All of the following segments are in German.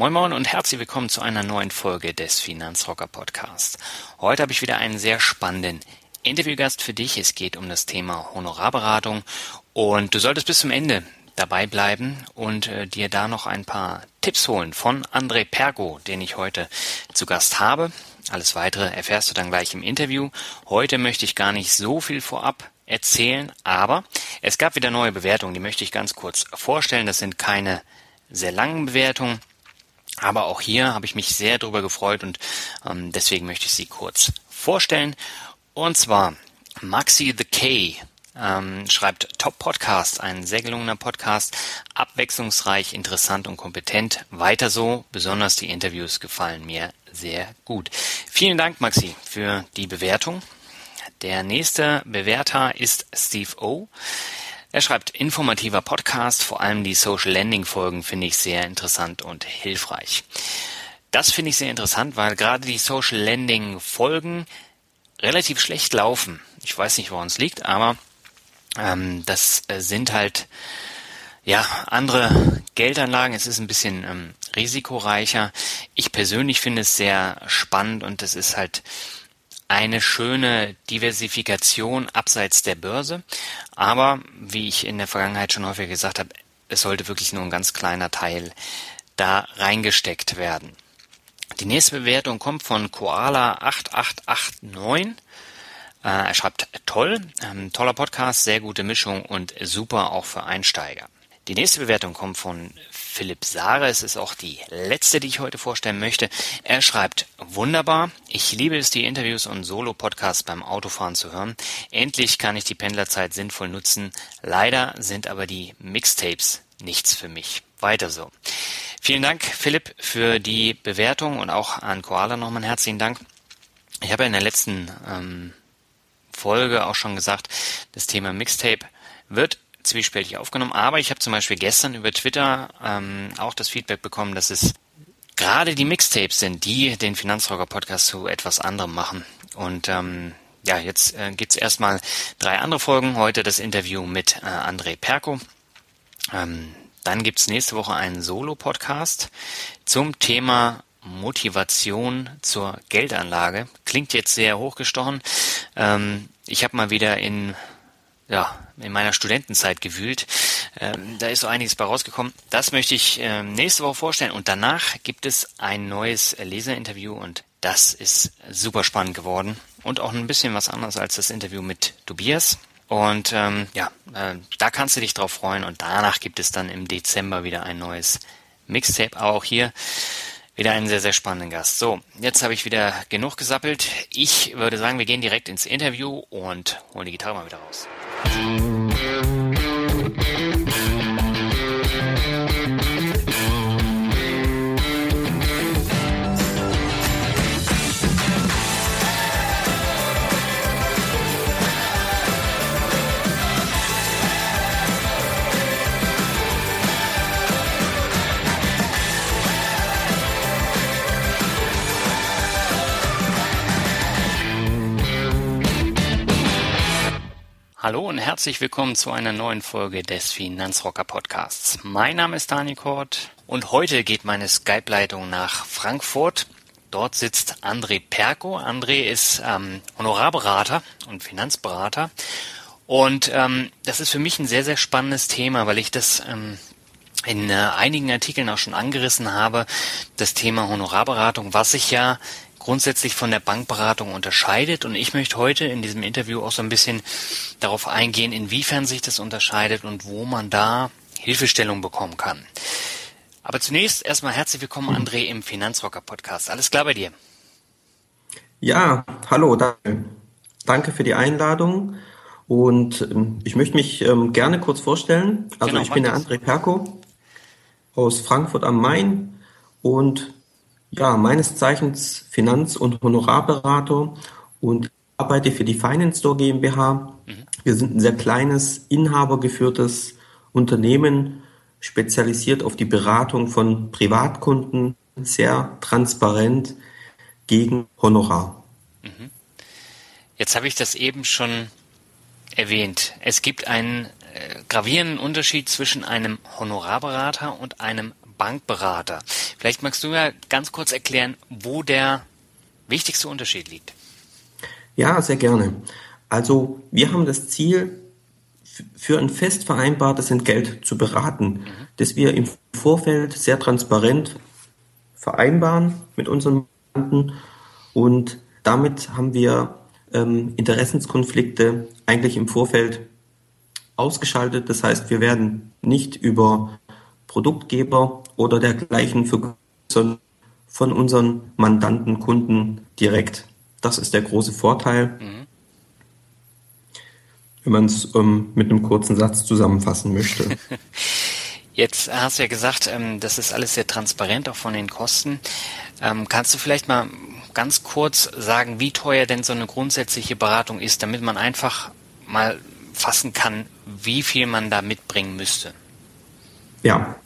Moin Moin und herzlich willkommen zu einer neuen Folge des Finanzrocker Podcasts. Heute habe ich wieder einen sehr spannenden Interviewgast für dich. Es geht um das Thema Honorarberatung und du solltest bis zum Ende dabei bleiben und äh, dir da noch ein paar Tipps holen von André Pergo, den ich heute zu Gast habe. Alles weitere erfährst du dann gleich im Interview. Heute möchte ich gar nicht so viel vorab erzählen, aber es gab wieder neue Bewertungen, die möchte ich ganz kurz vorstellen. Das sind keine sehr langen Bewertungen, aber auch hier habe ich mich sehr darüber gefreut und ähm, deswegen möchte ich sie kurz vorstellen. Und zwar Maxi the K ähm, schreibt Top Podcast, ein sehr gelungener Podcast, abwechslungsreich, interessant und kompetent. Weiter so, besonders die Interviews gefallen mir sehr gut. Vielen Dank, Maxi, für die Bewertung. Der nächste Bewerter ist Steve O. Er schreibt informativer Podcast, vor allem die Social Landing Folgen finde ich sehr interessant und hilfreich. Das finde ich sehr interessant, weil gerade die Social Landing Folgen relativ schlecht laufen. Ich weiß nicht, woran es liegt, aber ähm, das äh, sind halt ja andere Geldanlagen. Es ist ein bisschen ähm, risikoreicher. Ich persönlich finde es sehr spannend und es ist halt eine schöne Diversifikation abseits der Börse. Aber wie ich in der Vergangenheit schon häufig gesagt habe, es sollte wirklich nur ein ganz kleiner Teil da reingesteckt werden. Die nächste Bewertung kommt von Koala 8889. Äh, er schreibt toll, ähm, toller Podcast, sehr gute Mischung und super auch für Einsteiger. Die nächste Bewertung kommt von Philipp Sare. Es ist auch die letzte, die ich heute vorstellen möchte. Er schreibt wunderbar. Ich liebe es, die Interviews und Solo-Podcasts beim Autofahren zu hören. Endlich kann ich die Pendlerzeit sinnvoll nutzen. Leider sind aber die Mixtapes nichts für mich. Weiter so. Vielen Dank, Philipp, für die Bewertung und auch an Koala nochmal einen herzlichen Dank. Ich habe in der letzten ähm, Folge auch schon gesagt, das Thema Mixtape wird zwiespältig aufgenommen, aber ich habe zum Beispiel gestern über Twitter ähm, auch das Feedback bekommen, dass es gerade die Mixtapes sind, die den Finanzrocker Podcast zu etwas anderem machen. Und ähm, ja, jetzt äh, gibt's erstmal drei andere Folgen. Heute das Interview mit äh, André Perko. Ähm, dann gibt's nächste Woche einen Solo-Podcast zum Thema Motivation zur Geldanlage. Klingt jetzt sehr hochgestochen. Ähm, ich habe mal wieder in ja, in meiner Studentenzeit gewühlt. Ähm, da ist so einiges bei rausgekommen. Das möchte ich ähm, nächste Woche vorstellen. Und danach gibt es ein neues Leserinterview und das ist super spannend geworden. Und auch ein bisschen was anderes als das Interview mit Tobias. Und ähm, ja, äh, da kannst du dich drauf freuen. Und danach gibt es dann im Dezember wieder ein neues Mixtape. Aber auch hier wieder einen sehr, sehr spannenden Gast. So, jetzt habe ich wieder genug gesappelt. Ich würde sagen, wir gehen direkt ins Interview und holen die Gitarre mal wieder raus. Hallo und herzlich willkommen zu einer neuen Folge des Finanzrocker Podcasts. Mein Name ist Dani Kort und heute geht meine Skype-Leitung nach Frankfurt. Dort sitzt André Perko. André ist ähm, Honorarberater und Finanzberater. Und ähm, das ist für mich ein sehr, sehr spannendes Thema, weil ich das ähm, in äh, einigen Artikeln auch schon angerissen habe, das Thema Honorarberatung, was sich ja grundsätzlich von der Bankberatung unterscheidet. Und ich möchte heute in diesem Interview auch so ein bisschen darauf eingehen, inwiefern sich das unterscheidet und wo man da Hilfestellung bekommen kann. Aber zunächst erstmal herzlich willkommen, André, im Finanzrocker Podcast. Alles klar bei dir? Ja, hallo, danke. Danke für die Einladung. Und ähm, ich möchte mich ähm, gerne kurz vorstellen. Also genau, ich bin der André Perko. aus Frankfurt am Main und ja, meines Zeichens Finanz- und Honorarberater und arbeite für die Finance Store GmbH. Mhm. Wir sind ein sehr kleines, inhabergeführtes Unternehmen, spezialisiert auf die Beratung von Privatkunden, sehr transparent gegen Honorar. Mhm. Jetzt habe ich das eben schon erwähnt. Es gibt einen äh, gravierenden Unterschied zwischen einem Honorarberater und einem Bankberater. Vielleicht magst du ja ganz kurz erklären, wo der wichtigste Unterschied liegt. Ja, sehr gerne. Also wir haben das Ziel, für ein fest vereinbartes Entgelt zu beraten, mhm. das wir im Vorfeld sehr transparent vereinbaren mit unseren Mandanten und damit haben wir ähm, Interessenskonflikte eigentlich im Vorfeld ausgeschaltet. Das heißt, wir werden nicht über Produktgeber oder dergleichen für, von unseren Mandanten, Kunden direkt. Das ist der große Vorteil. Mhm. Wenn man es ähm, mit einem kurzen Satz zusammenfassen möchte. Jetzt hast du ja gesagt, ähm, das ist alles sehr transparent, auch von den Kosten. Ähm, kannst du vielleicht mal ganz kurz sagen, wie teuer denn so eine grundsätzliche Beratung ist, damit man einfach mal fassen kann, wie viel man da mitbringen müsste? Ja,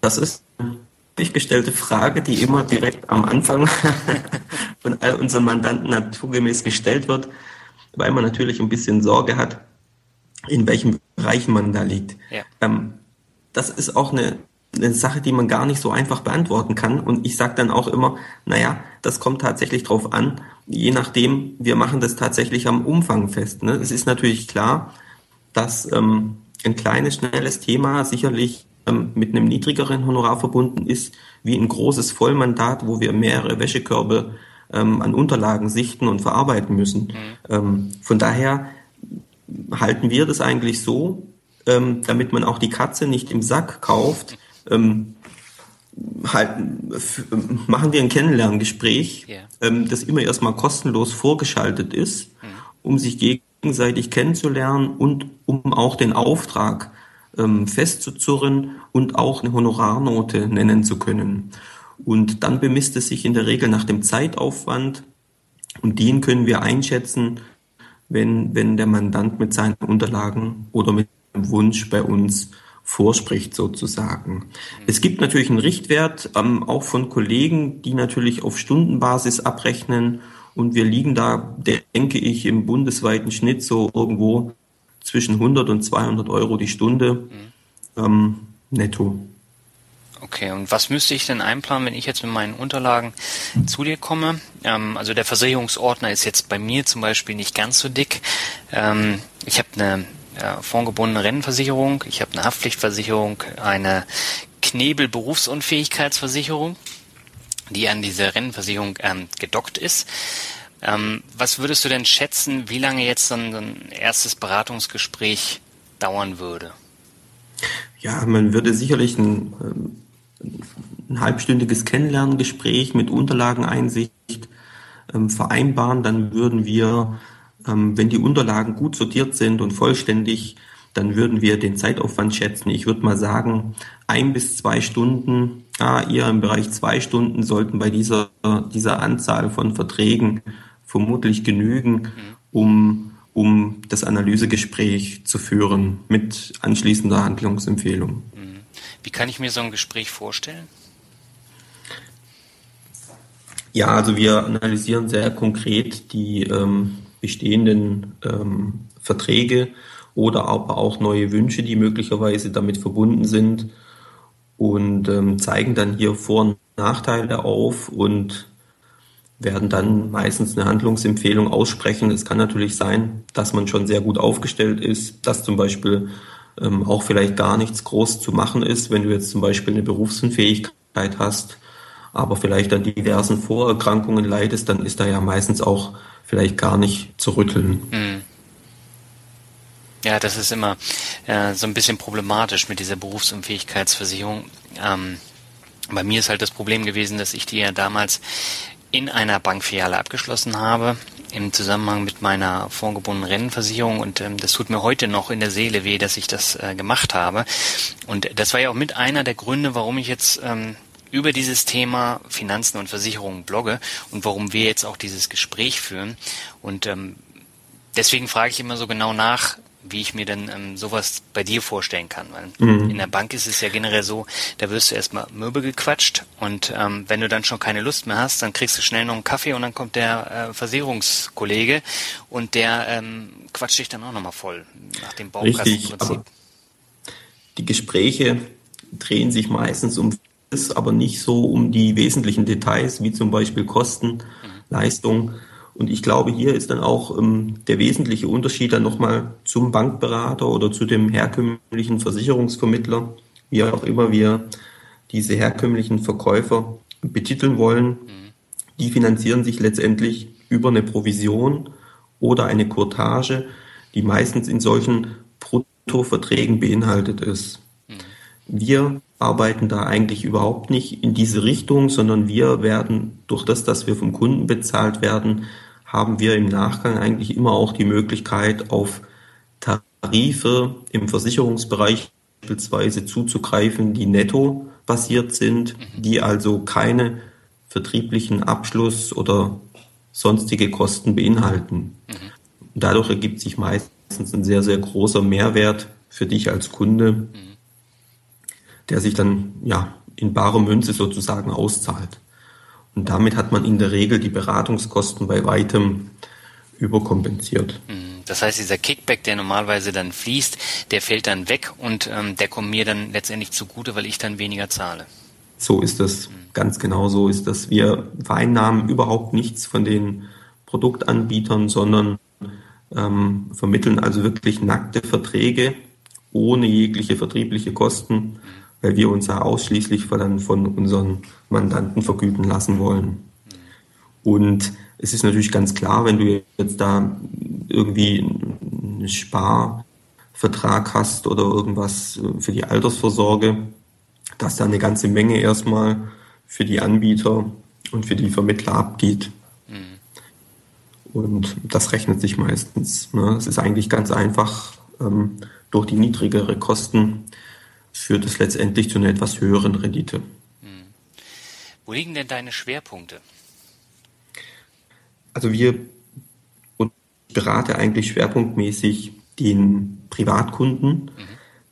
das ist eine gestellte Frage, die immer direkt am Anfang von all unseren Mandanten naturgemäß gestellt wird, weil man natürlich ein bisschen Sorge hat, in welchem Bereich man da liegt. Ja. Ähm, das ist auch eine, eine Sache, die man gar nicht so einfach beantworten kann. Und ich sage dann auch immer, naja, das kommt tatsächlich drauf an, je nachdem, wir machen das tatsächlich am Umfang fest. Ne? Es ist natürlich klar, dass ähm, ein kleines, schnelles Thema sicherlich ähm, mit einem niedrigeren Honorar verbunden ist, wie ein großes Vollmandat, wo wir mehrere Wäschekörbe ähm, an Unterlagen sichten und verarbeiten müssen. Mhm. Ähm, von daher halten wir das eigentlich so, ähm, damit man auch die Katze nicht im Sack kauft, ähm, halt, machen wir ein Kennenlerngespräch, yeah. ähm, das immer erstmal kostenlos vorgeschaltet ist, mhm. um sich gegenseitig kennenzulernen und um auch den Auftrag ähm, festzuzurren und auch eine Honorarnote nennen zu können. Und dann bemisst es sich in der Regel nach dem Zeitaufwand und den können wir einschätzen, wenn, wenn der Mandant mit seinen Unterlagen oder mit Wunsch bei uns vorspricht sozusagen. Es gibt natürlich einen Richtwert, ähm, auch von Kollegen, die natürlich auf Stundenbasis abrechnen und wir liegen da, denke ich, im bundesweiten Schnitt so irgendwo zwischen 100 und 200 Euro die Stunde mhm. ähm, netto. Okay, und was müsste ich denn einplanen, wenn ich jetzt mit meinen Unterlagen zu dir komme? Ähm, also der Versicherungsordner ist jetzt bei mir zum Beispiel nicht ganz so dick. Ähm, ich habe eine ja, fondgebundene Rentenversicherung, ich habe eine Haftpflichtversicherung, eine Knebel-Berufsunfähigkeitsversicherung, die an diese Rentenversicherung ähm, gedockt ist. Ähm, was würdest du denn schätzen, wie lange jetzt so ein erstes Beratungsgespräch dauern würde? Ja, man würde sicherlich ein, ähm, ein halbstündiges Kennenlerngespräch mit Unterlageneinsicht ähm, vereinbaren. Dann würden wir ähm, wenn die Unterlagen gut sortiert sind und vollständig, dann würden wir den Zeitaufwand schätzen. Ich würde mal sagen, ein bis zwei Stunden, ah, eher im Bereich zwei Stunden sollten bei dieser, dieser Anzahl von Verträgen vermutlich genügen, mhm. um, um das Analysegespräch zu führen mit anschließender Handlungsempfehlung. Mhm. Wie kann ich mir so ein Gespräch vorstellen? Ja, also wir analysieren sehr konkret die ähm, bestehenden ähm, Verträge oder aber auch neue Wünsche, die möglicherweise damit verbunden sind und ähm, zeigen dann hier Vor- und Nachteile auf und werden dann meistens eine Handlungsempfehlung aussprechen. Es kann natürlich sein, dass man schon sehr gut aufgestellt ist, dass zum Beispiel ähm, auch vielleicht gar nichts groß zu machen ist, wenn du jetzt zum Beispiel eine Berufsunfähigkeit hast, aber vielleicht an diversen Vorerkrankungen leidest, dann ist da ja meistens auch vielleicht gar nicht zu rütteln. Mhm. Ja, das ist immer äh, so ein bisschen problematisch mit dieser Berufsunfähigkeitsversicherung. Ähm, bei mir ist halt das Problem gewesen, dass ich die ja damals in einer Bankfiliale abgeschlossen habe im Zusammenhang mit meiner vorgebundenen Rentenversicherung und ähm, das tut mir heute noch in der Seele weh, dass ich das äh, gemacht habe. Und das war ja auch mit einer der Gründe, warum ich jetzt ähm, über dieses Thema Finanzen und Versicherungen blogge und warum wir jetzt auch dieses Gespräch führen. Und ähm, deswegen frage ich immer so genau nach, wie ich mir denn ähm, sowas bei dir vorstellen kann. Weil mhm. in der Bank ist es ja generell so, da wirst du erstmal Möbel gequatscht und ähm, wenn du dann schon keine Lust mehr hast, dann kriegst du schnell noch einen Kaffee und dann kommt der äh, Versicherungskollege und der ähm, quatscht dich dann auch nochmal voll nach dem Baukastenprinzip. Die Gespräche drehen sich meistens um das, aber nicht so um die wesentlichen Details, wie zum Beispiel Kosten, mhm. Leistung und ich glaube, hier ist dann auch ähm, der wesentliche Unterschied dann nochmal zum Bankberater oder zu dem herkömmlichen Versicherungsvermittler, wie auch immer wir diese herkömmlichen Verkäufer betiteln wollen. Mhm. Die finanzieren sich letztendlich über eine Provision oder eine Courtage, die meistens in solchen Bruttoverträgen beinhaltet ist. Mhm. Wir arbeiten da eigentlich überhaupt nicht in diese Richtung, sondern wir werden durch das, dass wir vom Kunden bezahlt werden, haben wir im Nachgang eigentlich immer auch die Möglichkeit, auf Tarife im Versicherungsbereich beispielsweise zuzugreifen, die netto basiert sind, mhm. die also keine vertrieblichen Abschluss oder sonstige Kosten beinhalten. Mhm. Dadurch ergibt sich meistens ein sehr, sehr großer Mehrwert für dich als Kunde, mhm. der sich dann ja in bare Münze sozusagen auszahlt. Und damit hat man in der Regel die Beratungskosten bei weitem überkompensiert. Mhm. Das heißt, dieser Kickback, der normalerweise dann fließt, der fällt dann weg und ähm, der kommt mir dann letztendlich zugute, weil ich dann weniger zahle. So ist das. Mhm. Ganz genau so ist das. Wir vereinnahmen überhaupt nichts von den Produktanbietern, sondern ähm, vermitteln also wirklich nackte Verträge ohne jegliche vertriebliche Kosten. Mhm weil wir uns ja ausschließlich von, von unseren Mandanten vergüten lassen wollen. Und es ist natürlich ganz klar, wenn du jetzt da irgendwie einen Sparvertrag hast oder irgendwas für die Altersvorsorge, dass da eine ganze Menge erstmal für die Anbieter und für die Vermittler abgeht. Und das rechnet sich meistens. Ne? Es ist eigentlich ganz einfach, ähm, durch die niedrigere Kosten führt es letztendlich zu einer etwas höheren Rendite. Hm. Wo liegen denn deine Schwerpunkte? Also wir berate eigentlich schwerpunktmäßig den Privatkunden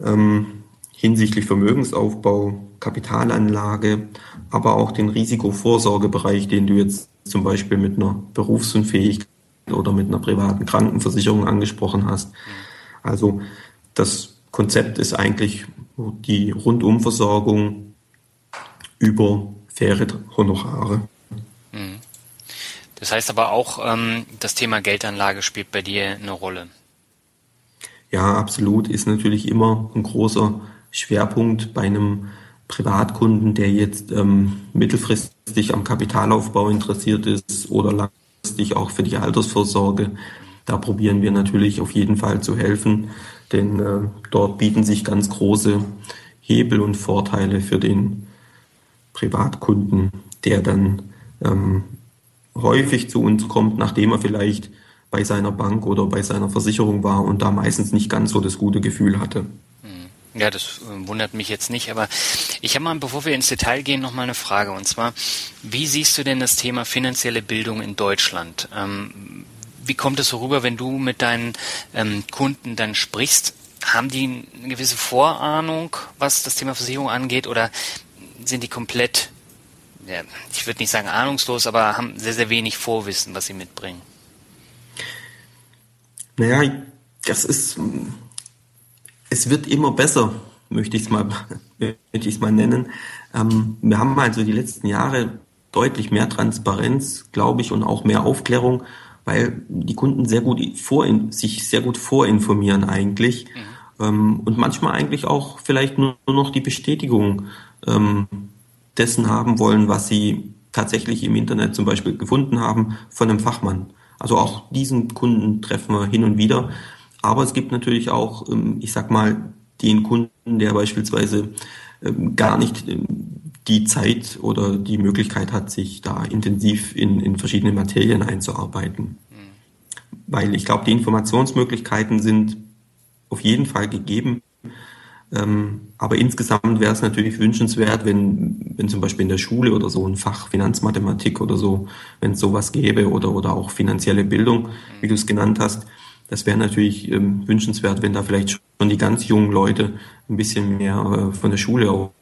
mhm. ähm, hinsichtlich Vermögensaufbau, Kapitalanlage, aber auch den Risikovorsorgebereich, den du jetzt zum Beispiel mit einer Berufsunfähigkeit oder mit einer privaten Krankenversicherung angesprochen hast. Mhm. Also das Konzept ist eigentlich die Rundumversorgung über faire Honorare. Mhm. Das heißt aber auch, ähm, das Thema Geldanlage spielt bei dir eine Rolle. Ja, absolut. Ist natürlich immer ein großer Schwerpunkt bei einem Privatkunden, der jetzt ähm, mittelfristig am Kapitalaufbau interessiert ist oder langfristig auch für die Altersvorsorge. Da probieren wir natürlich auf jeden Fall zu helfen, denn äh, dort bieten sich ganz große Hebel und Vorteile für den Privatkunden, der dann ähm, häufig zu uns kommt, nachdem er vielleicht bei seiner Bank oder bei seiner Versicherung war und da meistens nicht ganz so das gute Gefühl hatte. Hm. Ja, das äh, wundert mich jetzt nicht, aber ich habe mal, bevor wir ins Detail gehen, noch mal eine Frage. Und zwar, wie siehst du denn das Thema finanzielle Bildung in Deutschland? Ähm, wie kommt es so rüber, wenn du mit deinen ähm, Kunden dann sprichst? Haben die eine gewisse Vorahnung, was das Thema Versicherung angeht, oder sind die komplett, ja, ich würde nicht sagen ahnungslos, aber haben sehr, sehr wenig Vorwissen, was sie mitbringen? Naja, das ist, es wird immer besser, möchte ich es mal, möchte ich es mal nennen. Ähm, wir haben also die letzten Jahre deutlich mehr Transparenz, glaube ich, und auch mehr Aufklärung weil die Kunden sehr gut vorin, sich sehr gut vorinformieren eigentlich mhm. ähm, und manchmal eigentlich auch vielleicht nur, nur noch die Bestätigung ähm, dessen haben wollen, was sie tatsächlich im Internet zum Beispiel gefunden haben von einem Fachmann. Also auch diesen Kunden treffen wir hin und wieder. Aber es gibt natürlich auch, ähm, ich sag mal, den Kunden, der beispielsweise ähm, gar nicht ähm, die Zeit oder die Möglichkeit hat, sich da intensiv in, in verschiedene Materien einzuarbeiten. Mhm. Weil ich glaube, die Informationsmöglichkeiten sind auf jeden Fall gegeben. Ähm, aber insgesamt wäre es natürlich wünschenswert, wenn, wenn zum Beispiel in der Schule oder so ein Fach Finanzmathematik oder so, wenn es sowas gäbe oder, oder auch finanzielle Bildung, wie du es genannt hast, das wäre natürlich ähm, wünschenswert, wenn da vielleicht schon die ganz jungen Leute ein bisschen mehr äh, von der Schule auch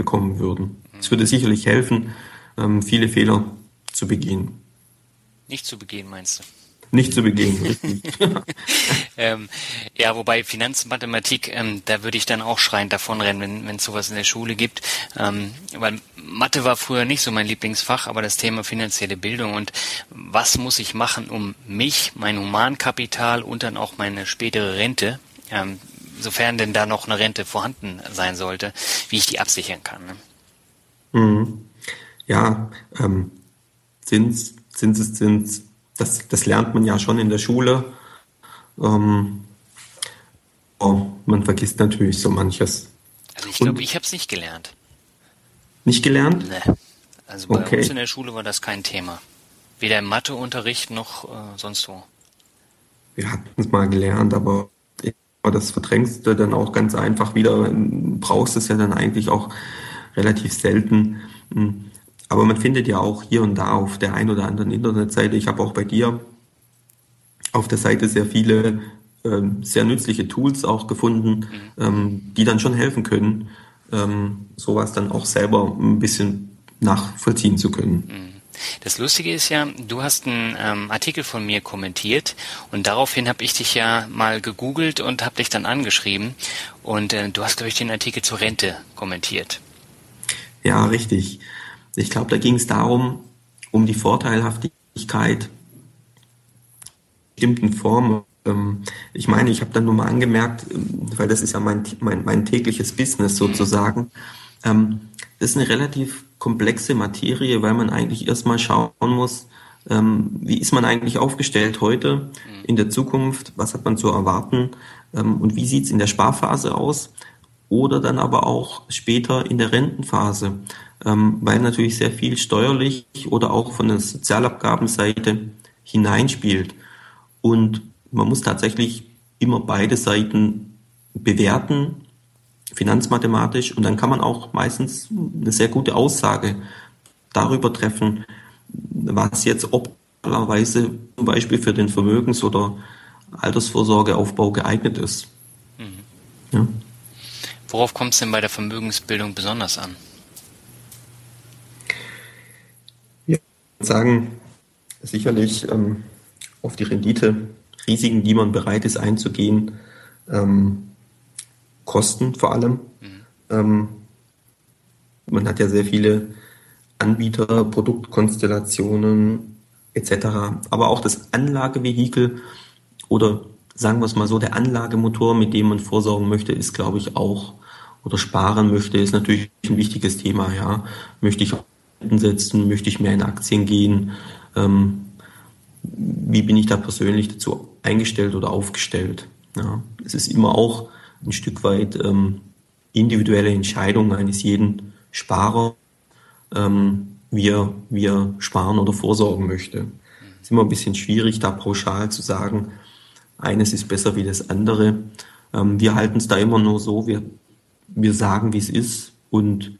bekommen würden. Es würde sicherlich helfen, ähm, viele Fehler zu begehen. Nicht zu begehen, meinst du? Nicht zu begehen, ähm, ja, wobei Finanzmathematik, ähm, da würde ich dann auch schreiend davonrennen, wenn wenn es sowas in der Schule gibt. Ähm, weil Mathe war früher nicht so mein Lieblingsfach, aber das Thema finanzielle Bildung und was muss ich machen, um mich, mein Humankapital und dann auch meine spätere Rente, ähm, sofern denn da noch eine Rente vorhanden sein sollte, wie ich die absichern kann. Ne? Mhm. Ja, ähm, Zins, Zinseszins, das, das lernt man ja schon in der Schule. Ähm, oh, man vergisst natürlich so manches. Also ich glaube, ich habe es nicht gelernt. Nicht gelernt? Nee. Also bei okay. uns in der Schule war das kein Thema. Weder im Matheunterricht noch äh, sonst wo. Wir hatten es mal gelernt, aber das verdrängst du dann auch ganz einfach wieder. Brauchst es ja dann eigentlich auch relativ selten. Hm. Aber man findet ja auch hier und da auf der einen oder anderen Internetseite, ich habe auch bei dir auf der Seite sehr viele äh, sehr nützliche Tools auch gefunden, mhm. ähm, die dann schon helfen können, ähm, sowas dann auch selber ein bisschen nachvollziehen zu können. Das Lustige ist ja, du hast einen ähm, Artikel von mir kommentiert und daraufhin habe ich dich ja mal gegoogelt und habe dich dann angeschrieben und äh, du hast, glaube ich, den Artikel zur Rente kommentiert. Ja, richtig. Ich glaube, da ging es darum, um die Vorteilhaftigkeit bestimmten Formen. Ähm, ich meine, ich habe dann nur mal angemerkt, ähm, weil das ist ja mein, mein, mein tägliches Business sozusagen. Ähm, das ist eine relativ komplexe Materie, weil man eigentlich erstmal schauen muss, wie ist man eigentlich aufgestellt heute, in der Zukunft, was hat man zu erwarten? Und wie sieht es in der Sparphase aus? Oder dann aber auch später in der Rentenphase, ähm, weil natürlich sehr viel steuerlich oder auch von der Sozialabgabenseite hineinspielt. Und man muss tatsächlich immer beide Seiten bewerten, finanzmathematisch, und dann kann man auch meistens eine sehr gute Aussage darüber treffen, was jetzt optimalerweise zum Beispiel für den Vermögens- oder Altersvorsorgeaufbau geeignet ist. Mhm. Ja. Worauf kommt es denn bei der Vermögensbildung besonders an? Ja, ich würde sagen, sicherlich ähm, auf die Rendite, Risiken, die man bereit ist einzugehen, ähm, Kosten vor allem. Mhm. Ähm, man hat ja sehr viele Anbieter, Produktkonstellationen etc. Aber auch das Anlagevehikel oder sagen wir es mal so, der Anlagemotor, mit dem man vorsorgen möchte, ist, glaube ich, auch oder sparen möchte, ist natürlich ein wichtiges Thema. Ja, möchte ich setzen, möchte ich mehr in Aktien gehen? Ähm, wie bin ich da persönlich dazu eingestellt oder aufgestellt? Ja, es ist immer auch ein Stück weit ähm, individuelle Entscheidung eines jeden Sparer, ähm, wie, er, wie er sparen oder vorsorgen möchte. Es ist immer ein bisschen schwierig, da pauschal zu sagen, eines ist besser wie das andere. Ähm, wir halten es da immer nur so, wir wir sagen, wie es ist und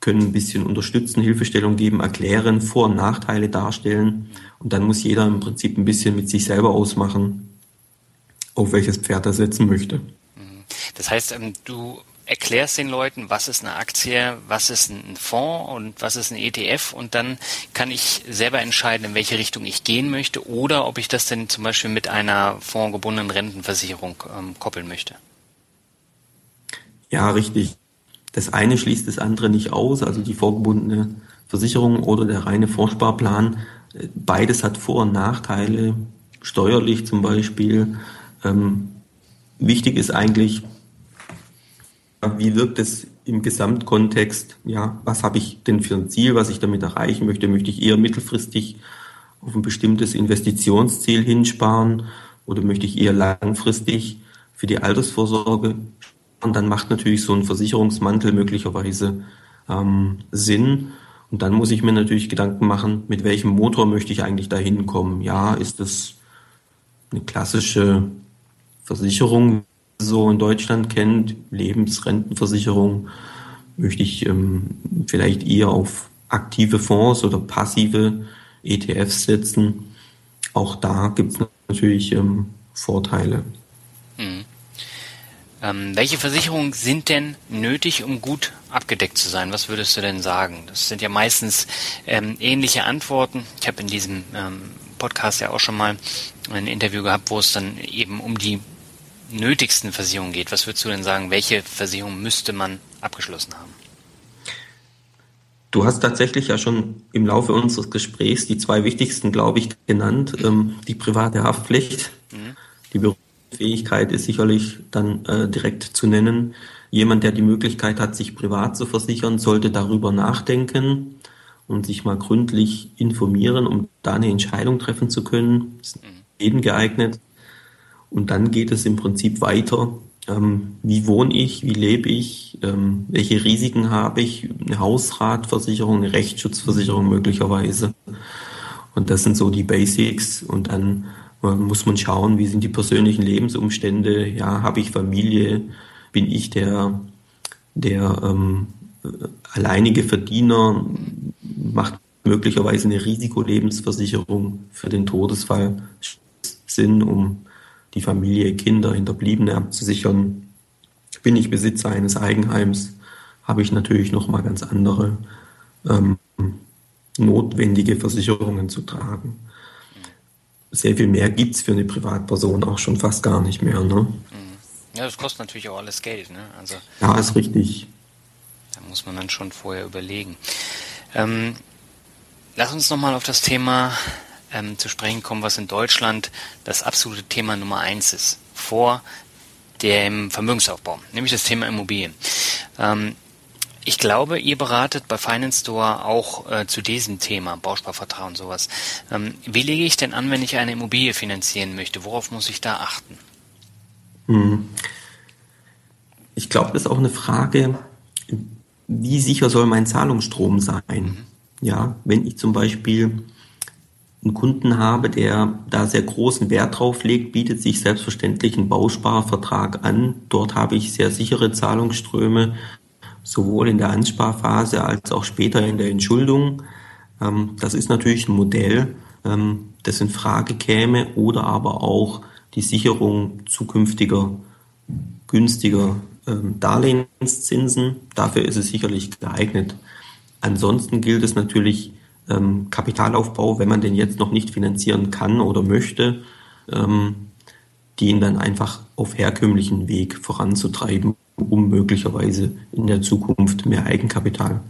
können ein bisschen unterstützen, Hilfestellung geben, erklären, Vor- und Nachteile darstellen. Und dann muss jeder im Prinzip ein bisschen mit sich selber ausmachen, auf welches Pferd er setzen möchte. Das heißt, ähm, du erklärst den Leuten, was ist eine Aktie, was ist ein Fonds und was ist ein ETF und dann kann ich selber entscheiden, in welche Richtung ich gehen möchte oder ob ich das denn zum Beispiel mit einer fondgebundenen Rentenversicherung ähm, koppeln möchte. Ja, richtig. Das eine schließt das andere nicht aus, also die vorgebundene Versicherung oder der reine Vorsparplan. Beides hat Vor- und Nachteile, steuerlich zum Beispiel. Ähm, wichtig ist eigentlich, wie wirkt es im Gesamtkontext? Ja, was habe ich denn für ein Ziel, was ich damit erreichen möchte? Möchte ich eher mittelfristig auf ein bestimmtes Investitionsziel hinsparen oder möchte ich eher langfristig für die Altersvorsorge und dann macht natürlich so ein Versicherungsmantel möglicherweise ähm, Sinn. Und dann muss ich mir natürlich Gedanken machen, mit welchem Motor möchte ich eigentlich dahin kommen. Ja, ist das eine klassische Versicherung, so in Deutschland kennt, Lebensrentenversicherung, möchte ich ähm, vielleicht eher auf aktive Fonds oder passive ETFs setzen. Auch da gibt es natürlich ähm, Vorteile. Mhm. Ähm, welche Versicherungen sind denn nötig, um gut abgedeckt zu sein? Was würdest du denn sagen? Das sind ja meistens ähm, ähnliche Antworten. Ich habe in diesem ähm, Podcast ja auch schon mal ein Interview gehabt, wo es dann eben um die nötigsten Versicherungen geht. Was würdest du denn sagen, welche Versicherung müsste man abgeschlossen haben? Du hast tatsächlich ja schon im Laufe unseres Gesprächs die zwei wichtigsten, glaube ich, genannt. Ähm, die private Haftpflicht, mhm. die Berufsfähigkeit ist sicherlich dann äh, direkt zu nennen. Jemand, der die Möglichkeit hat, sich privat zu versichern, sollte darüber nachdenken und sich mal gründlich informieren, um da eine Entscheidung treffen zu können. Das ist mhm. jedem geeignet. Und dann geht es im Prinzip weiter. Ähm, wie wohne ich? Wie lebe ich? Ähm, welche Risiken habe ich? Eine Hausratversicherung, eine Rechtsschutzversicherung möglicherweise. Und das sind so die Basics. Und dann äh, muss man schauen, wie sind die persönlichen Lebensumstände? Ja, habe ich Familie? Bin ich der, der ähm, alleinige Verdiener? Macht möglicherweise eine Risikolebensversicherung für den Todesfall Sinn, um die Familie, Kinder, Hinterbliebene abzusichern. Bin ich Besitzer eines Eigenheims, habe ich natürlich nochmal ganz andere ähm, notwendige Versicherungen zu tragen. Sehr viel mehr gibt es für eine Privatperson auch schon fast gar nicht mehr. Ne? Mhm. Ja, das kostet natürlich auch alles Geld. Ne? Also, ja, ist richtig. Da muss man dann schon vorher überlegen. Ähm, lass uns nochmal auf das Thema ähm, zu sprechen kommen, was in Deutschland das absolute Thema Nummer eins ist, vor dem Vermögensaufbau, nämlich das Thema Immobilien. Ähm, ich glaube, ihr beratet bei Finance Store auch äh, zu diesem Thema, Bausparvertrag und sowas. Ähm, wie lege ich denn an, wenn ich eine Immobilie finanzieren möchte? Worauf muss ich da achten? Hm. Ich glaube, das ist auch eine Frage, wie sicher soll mein Zahlungsstrom sein? Mhm. Ja, wenn ich zum Beispiel einen Kunden habe, der da sehr großen Wert drauf legt, bietet sich selbstverständlich ein Bausparvertrag an. Dort habe ich sehr sichere Zahlungsströme, sowohl in der Ansparphase als auch später in der Entschuldung. Ähm, das ist natürlich ein Modell, ähm, das in Frage käme oder aber auch die Sicherung zukünftiger günstiger ähm, Darlehenszinsen. Dafür ist es sicherlich geeignet. Ansonsten gilt es natürlich, ähm, Kapitalaufbau, wenn man den jetzt noch nicht finanzieren kann oder möchte, ähm, den dann einfach auf herkömmlichen Weg voranzutreiben, um möglicherweise in der Zukunft mehr Eigenkapital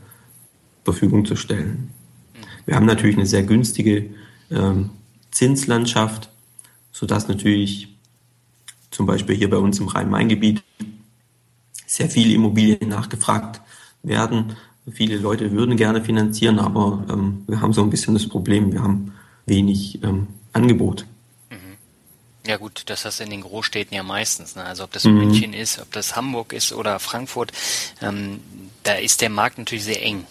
zur Verfügung zu stellen. Wir haben natürlich eine sehr günstige ähm, Zinslandschaft, sodass natürlich zum Beispiel hier bei uns im Rhein-Main-Gebiet sehr viele Immobilien nachgefragt werden, Viele Leute würden gerne finanzieren, aber ähm, wir haben so ein bisschen das Problem, wir haben wenig ähm, Angebot. Ja gut, das hast du in den Großstädten ja meistens. Ne? Also ob das mhm. München ist, ob das Hamburg ist oder Frankfurt, ähm, da ist der Markt natürlich sehr eng.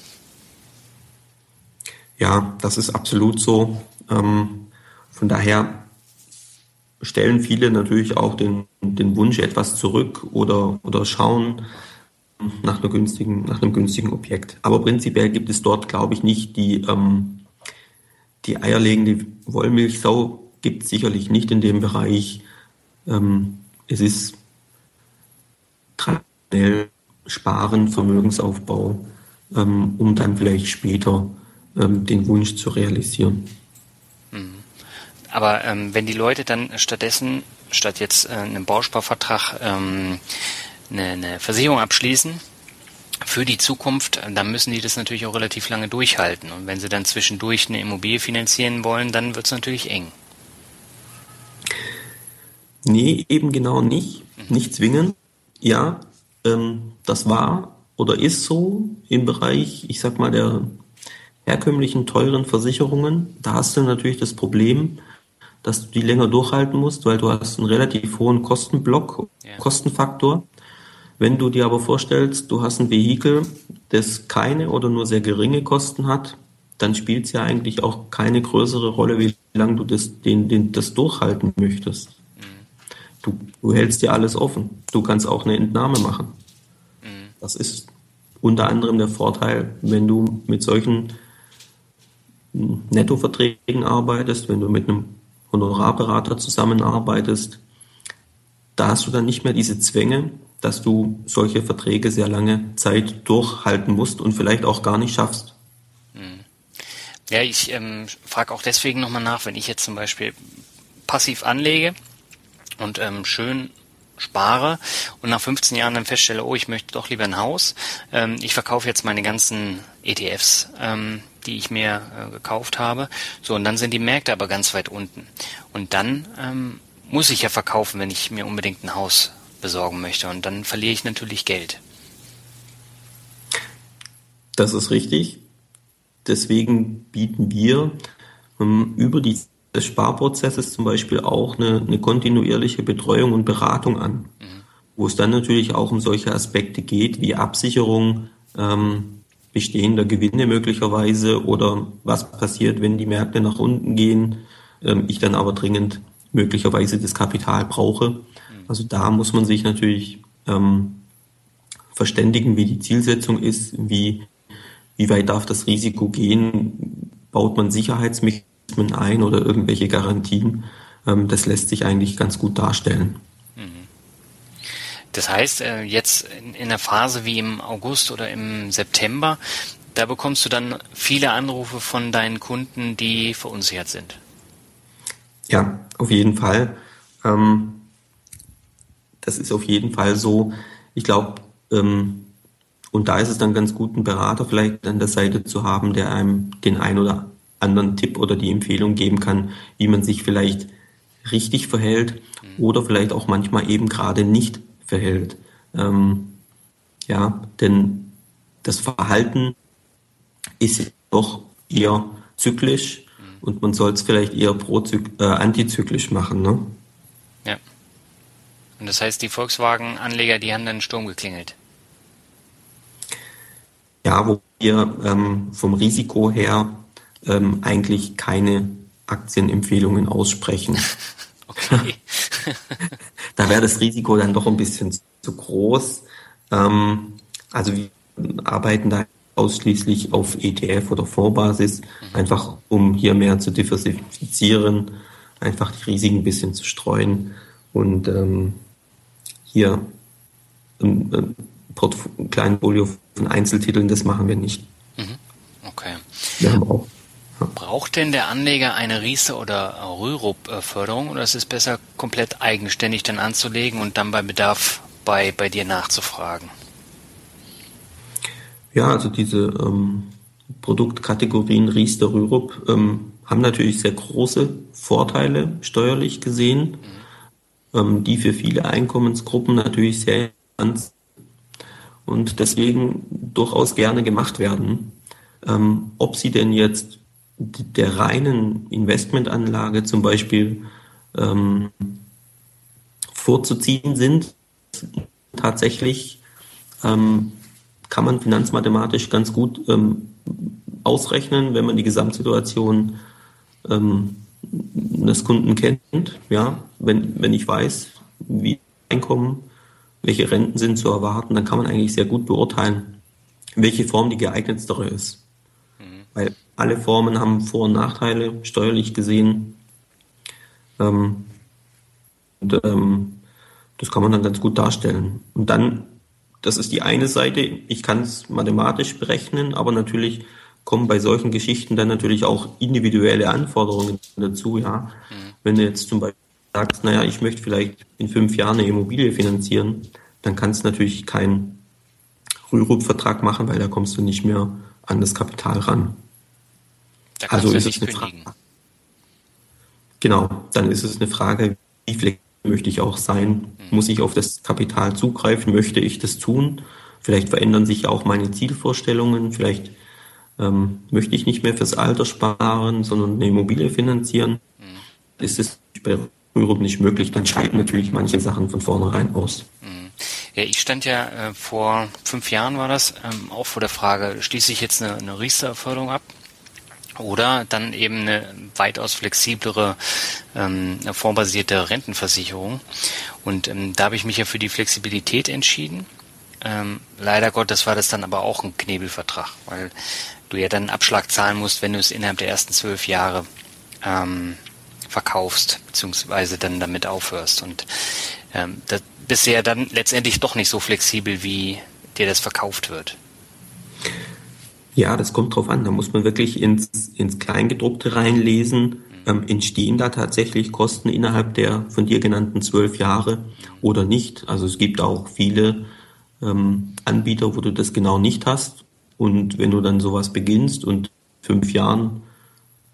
Ja, das ist absolut so. Ähm, von daher stellen viele natürlich auch den, den Wunsch etwas zurück oder, oder schauen, nach, einer günstigen, nach einem günstigen Objekt. Aber prinzipiell gibt es dort, glaube ich, nicht die, ähm, die eierlegende Wollmilchsau gibt es sicherlich nicht in dem Bereich. Ähm, es ist traditionell Sparen, Vermögensaufbau, ähm, um dann vielleicht später ähm, den Wunsch zu realisieren. Mhm. Aber ähm, wenn die Leute dann stattdessen, statt jetzt äh, einem Bausparvertrag, ähm, eine, eine Versicherung abschließen für die Zukunft, dann müssen die das natürlich auch relativ lange durchhalten. Und wenn sie dann zwischendurch eine Immobilie finanzieren wollen, dann wird es natürlich eng. Nee, eben genau nicht. Mhm. Nicht zwingend. Ja, ähm, das war oder ist so im Bereich, ich sag mal, der herkömmlichen teuren Versicherungen. Da hast du natürlich das Problem, dass du die länger durchhalten musst, weil du hast einen relativ hohen Kostenblock, ja. Kostenfaktor. Wenn du dir aber vorstellst, du hast ein Vehikel, das keine oder nur sehr geringe Kosten hat, dann spielt es ja eigentlich auch keine größere Rolle, wie lange du das, den, den, das durchhalten möchtest. Du, du hältst dir alles offen. Du kannst auch eine Entnahme machen. Das ist unter anderem der Vorteil, wenn du mit solchen Nettoverträgen arbeitest, wenn du mit einem Honorarberater zusammenarbeitest, da hast du dann nicht mehr diese Zwänge, dass du solche Verträge sehr lange Zeit durchhalten musst und vielleicht auch gar nicht schaffst. Hm. Ja, ich ähm, frage auch deswegen nochmal nach, wenn ich jetzt zum Beispiel passiv anlege und ähm, schön spare und nach 15 Jahren dann feststelle, oh, ich möchte doch lieber ein Haus. Ähm, ich verkaufe jetzt meine ganzen ETFs, ähm, die ich mir äh, gekauft habe. So, und dann sind die Märkte aber ganz weit unten. Und dann ähm, muss ich ja verkaufen, wenn ich mir unbedingt ein Haus besorgen möchte. Und dann verliere ich natürlich Geld. Das ist richtig. Deswegen bieten wir ähm, über die des Sparprozesses zum Beispiel auch eine, eine kontinuierliche Betreuung und Beratung an, mhm. wo es dann natürlich auch um solche Aspekte geht wie Absicherung ähm, bestehender Gewinne möglicherweise oder was passiert, wenn die Märkte nach unten gehen, ähm, ich dann aber dringend möglicherweise das Kapital brauche. Also da muss man sich natürlich ähm, verständigen, wie die Zielsetzung ist, wie, wie weit darf das Risiko gehen, baut man Sicherheitsmechanismen ein oder irgendwelche Garantien. Ähm, das lässt sich eigentlich ganz gut darstellen. Mhm. Das heißt, äh, jetzt in der Phase wie im August oder im September, da bekommst du dann viele Anrufe von deinen Kunden, die verunsichert sind. Ja, auf jeden Fall. Ähm, das ist auf jeden Fall so. Ich glaube, ähm, und da ist es dann ganz gut, einen Berater vielleicht an der Seite zu haben, der einem den ein oder anderen Tipp oder die Empfehlung geben kann, wie man sich vielleicht richtig verhält mhm. oder vielleicht auch manchmal eben gerade nicht verhält. Ähm, ja, denn das Verhalten ist doch eher zyklisch mhm. und man soll es vielleicht eher pro äh, antizyklisch machen. Ne? Und das heißt, die Volkswagen-Anleger, die haben dann Sturm geklingelt. Ja, wo wir ähm, vom Risiko her ähm, eigentlich keine Aktienempfehlungen aussprechen. Okay. da wäre das Risiko dann doch ein bisschen zu groß. Ähm, also wir arbeiten da ausschließlich auf ETF oder Fondsbasis, mhm. einfach um hier mehr zu diversifizieren, einfach die Risiken ein bisschen zu streuen und ähm, hier ein, ein, ein Portfolio von Einzeltiteln, das machen wir nicht. Mhm. Okay. Wir haben auch Braucht denn der Anleger eine Riester- oder Rürup-Förderung oder ist es besser, komplett eigenständig dann anzulegen und dann bei Bedarf bei, bei dir nachzufragen? Ja, also diese ähm, Produktkategorien Riester, Rürup ähm, haben natürlich sehr große Vorteile steuerlich gesehen, mhm. Ähm, die für viele Einkommensgruppen natürlich sehr interessant sind und deswegen durchaus gerne gemacht werden. Ähm, ob sie denn jetzt der reinen Investmentanlage zum Beispiel ähm, vorzuziehen sind. Tatsächlich ähm, kann man finanzmathematisch ganz gut ähm, ausrechnen, wenn man die Gesamtsituation ähm, des Kunden kennt. Ja, wenn, wenn ich weiß, wie Einkommen, welche Renten sind zu erwarten, dann kann man eigentlich sehr gut beurteilen, welche Form die geeignetste ist. Mhm. Weil alle Formen haben Vor- und Nachteile, steuerlich gesehen. Ähm, und, ähm, das kann man dann ganz gut darstellen. Und dann, das ist die eine Seite, ich kann es mathematisch berechnen, aber natürlich kommen bei solchen Geschichten dann natürlich auch individuelle Anforderungen dazu, ja. Mhm. Wenn du jetzt zum Beispiel sagst, naja, ich möchte vielleicht in fünf Jahren eine Immobilie finanzieren, dann kannst du natürlich keinen Rürup-Vertrag machen, weil da kommst du nicht mehr an das Kapital ran. Da also ist es eine Frage. Genau, dann ist es eine Frage, wie flexibel möchte ich auch sein? Mhm. Muss ich auf das Kapital zugreifen? Möchte ich das tun? Vielleicht verändern sich ja auch meine Zielvorstellungen. Vielleicht ähm, möchte ich nicht mehr fürs Alter sparen, sondern eine Immobilie finanzieren. Mhm. Ist es bei Rürup nicht möglich, dann scheiden natürlich manche Sachen von vornherein aus. Mhm. Ja, ich stand ja äh, vor fünf Jahren war das ähm, auch vor der Frage, schließe ich jetzt eine, eine Riester-Förderung ab oder dann eben eine weitaus flexiblere, ähm, vorbasierte Rentenversicherung. Und ähm, da habe ich mich ja für die Flexibilität entschieden. Ähm, leider Gottes war das dann aber auch ein Knebelvertrag, weil du ja dann einen Abschlag zahlen musst, wenn du es innerhalb der ersten zwölf Jahre ähm, verkaufst, beziehungsweise dann damit aufhörst. Und ähm, das bist du ja dann letztendlich doch nicht so flexibel, wie dir das verkauft wird. Ja, das kommt drauf an. Da muss man wirklich ins, ins Kleingedruckte reinlesen. Ähm, entstehen da tatsächlich Kosten innerhalb der von dir genannten zwölf Jahre oder nicht? Also es gibt auch viele ähm, Anbieter, wo du das genau nicht hast. Und wenn du dann sowas beginnst und fünf Jahren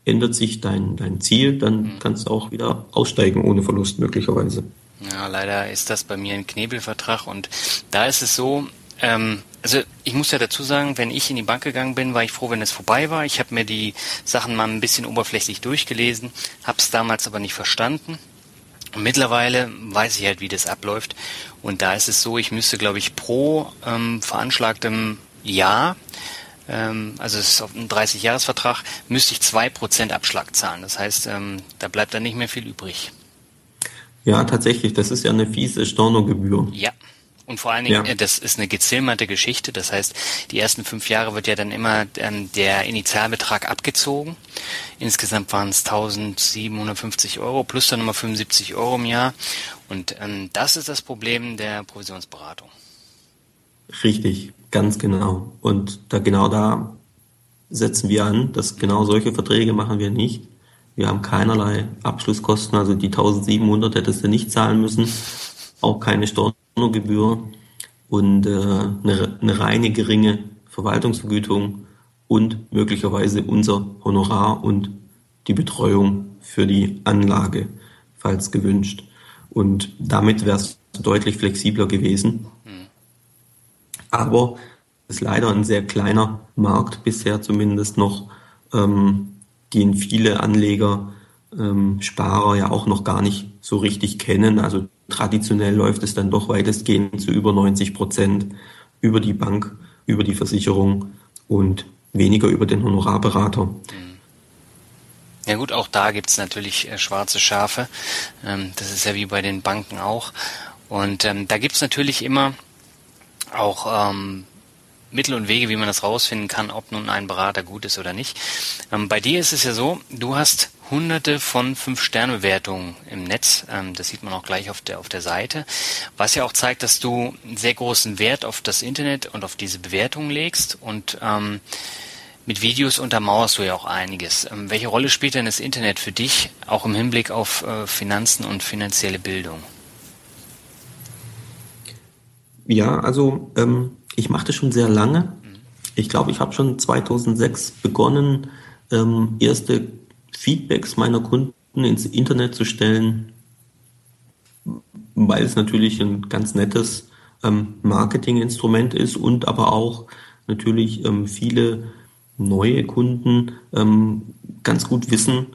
ändert sich dein, dein Ziel, dann mhm. kannst du auch wieder aussteigen ohne Verlust möglicherweise. Ja, leider ist das bei mir ein Knebelvertrag und da ist es so, ähm, also ich muss ja dazu sagen, wenn ich in die Bank gegangen bin, war ich froh, wenn es vorbei war. Ich habe mir die Sachen mal ein bisschen oberflächlich durchgelesen, habe es damals aber nicht verstanden. Und mittlerweile weiß ich halt, wie das abläuft. Und da ist es so, ich müsste, glaube ich, pro ähm, veranschlagtem Jahr, ähm, also es ist auf einem 30-Jahres-Vertrag, müsste ich zwei Prozent Abschlag zahlen. Das heißt, ähm, da bleibt dann nicht mehr viel übrig. Ja, tatsächlich, das ist ja eine fiese Stornogebühr. Ja. Und vor allen Dingen, ja. Äh, das ist eine gezilmerte Geschichte. Das heißt, die ersten fünf Jahre wird ja dann immer ähm, der Initialbetrag abgezogen. Insgesamt waren es 1750 Euro plus dann nochmal 75 Euro im Jahr. Und ähm, das ist das Problem der Provisionsberatung. Richtig, ganz genau. Und da genau da setzen wir an, dass genau solche Verträge machen wir nicht. Wir haben keinerlei Abschlusskosten, also die 1700 hättest du nicht zahlen müssen, auch keine Stornogebühr und äh, eine, eine reine geringe Verwaltungsvergütung und möglicherweise unser Honorar und die Betreuung für die Anlage, falls gewünscht. Und damit wäre es deutlich flexibler gewesen. Aber es ist leider ein sehr kleiner Markt bisher zumindest noch, ähm, den viele Anleger, ähm, Sparer ja auch noch gar nicht so richtig kennen. Also traditionell läuft es dann doch weitestgehend zu über 90 Prozent über die Bank, über die Versicherung und weniger über den Honorarberater. Mhm. Ja gut, auch da gibt's natürlich äh, schwarze Schafe. Ähm, das ist ja wie bei den Banken auch. Und ähm, da gibt's natürlich immer auch ähm, Mittel und Wege, wie man das rausfinden kann, ob nun ein Berater gut ist oder nicht. Bei dir ist es ja so, du hast hunderte von Fünf-Sterne-Bewertungen im Netz. Ähm, das sieht man auch gleich auf der, auf der Seite. Was ja auch zeigt, dass du einen sehr großen Wert auf das Internet und auf diese Bewertungen legst und ähm, mit Videos untermauerst du ja auch einiges. Ähm, welche Rolle spielt denn das Internet für dich, auch im Hinblick auf äh, Finanzen und finanzielle Bildung? Ja, also ähm, ich mache das schon sehr lange. Ich glaube, ich habe schon 2006 begonnen, ähm, erste Feedbacks meiner Kunden ins Internet zu stellen, weil es natürlich ein ganz nettes ähm, Marketinginstrument ist und aber auch natürlich ähm, viele neue Kunden ähm, ganz gut wissen,